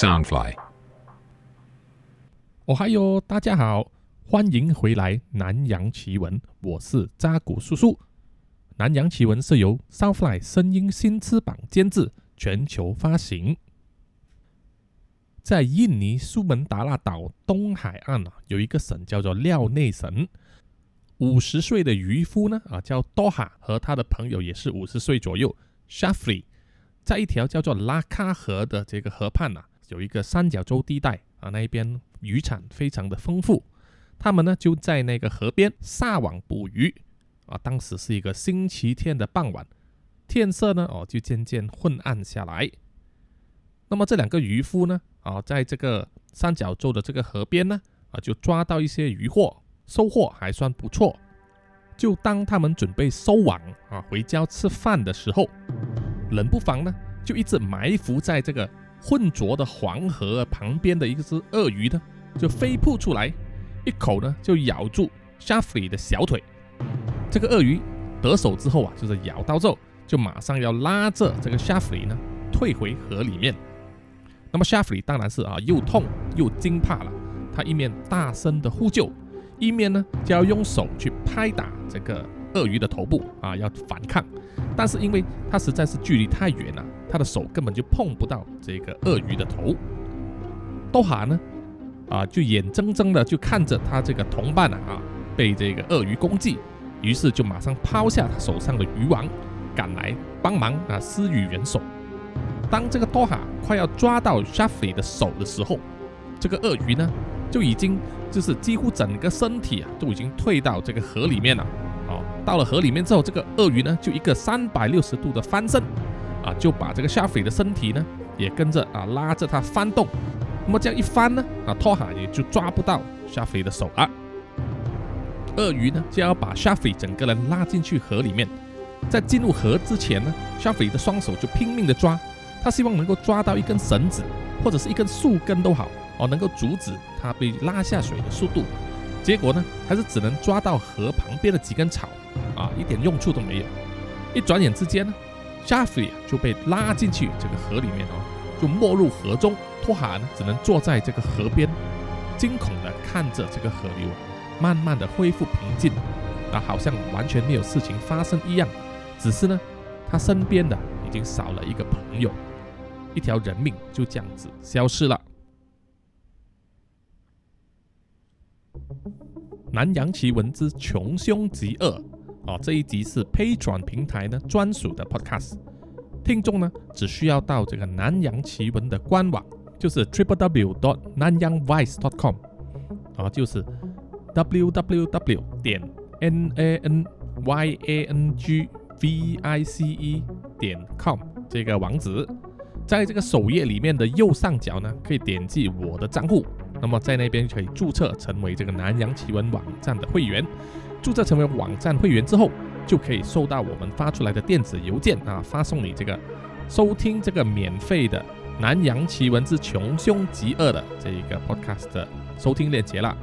Soundfly。哦嗨哟，大家好，欢迎回来《南洋奇闻》，我是扎古叔叔。《南洋奇闻》是由 Soundfly 声音新翅膀监制，全球发行。在印尼苏门答腊岛东海岸啊，有一个省叫做廖内省。五十岁的渔夫呢，啊，叫多哈，和他的朋友也是五十岁左右，Shafri，在一条叫做拉卡河的这个河畔呐，有一个三角洲地带啊，那一边渔产非常的丰富。他们呢就在那个河边撒网捕鱼啊。当时是一个星期天的傍晚，天色呢哦就渐渐昏暗下来。那么这两个渔夫呢啊，在这个三角洲的这个河边呢啊，就抓到一些渔获。收获还算不错，就当他们准备收网啊回家吃饭的时候，冷不防呢，就一只埋伏在这个浑浊的黄河旁边的一只鳄鱼呢，就飞扑出来，一口呢就咬住 Shafri 的小腿。这个鳄鱼得手之后啊，就是咬到之后，就马上要拉着这个 Shafri 呢退回河里面。那么 Shafri 当然是啊又痛又惊怕了，他一面大声的呼救。一面呢就要用手去拍打这个鳄鱼的头部啊，要反抗，但是因为它实在是距离太远了，他的手根本就碰不到这个鳄鱼的头。多哈呢啊，就眼睁睁的就看着他这个同伴啊啊被这个鳄鱼攻击，于是就马上抛下他手上的渔网，赶来帮忙啊施予援手。当这个多哈快要抓到 Shafri 的手的时候，这个鳄鱼呢？就已经就是几乎整个身体啊都已经退到这个河里面了，哦，到了河里面之后，这个鳄鱼呢就一个三百六十度的翻身，啊，就把这个夏斐的身体呢也跟着啊拉着它翻动，那么这样一翻呢，啊，托哈也就抓不到夏斐的手了。鳄鱼呢就要把夏斐整个人拉进去河里面，在进入河之前呢，夏斐的双手就拼命的抓，他希望能够抓到一根绳子或者是一根树根都好。哦，能够阻止它被拉下水的速度，结果呢，还是只能抓到河旁边的几根草，啊，一点用处都没有。一转眼之间呢，夏菲啊就被拉进去这个河里面哦，就没入河中。托哈呢，只能坐在这个河边，惊恐的看着这个河流慢慢的恢复平静，啊，好像完全没有事情发生一样。只是呢，他身边的已经少了一个朋友，一条人命就这样子消失了。南洋奇闻之穷凶极恶啊！这一集是 Patreon 平台呢专属的 Podcast，听众呢只需要到这个南洋奇闻的官网，就是 triple w dot nanyangvice.com 啊，就是 w w w 点 n a n y a n g v i c e 点 com 这个网址，在这个首页里面的右上角呢，可以点击我的账户。那么在那边可以注册成为这个南洋奇闻网站的会员，注册成为网站会员之后，就可以收到我们发出来的电子邮件啊，发送你这个收听这个免费的南洋奇闻之穷凶极恶的这一个 podcast 的收听链接了。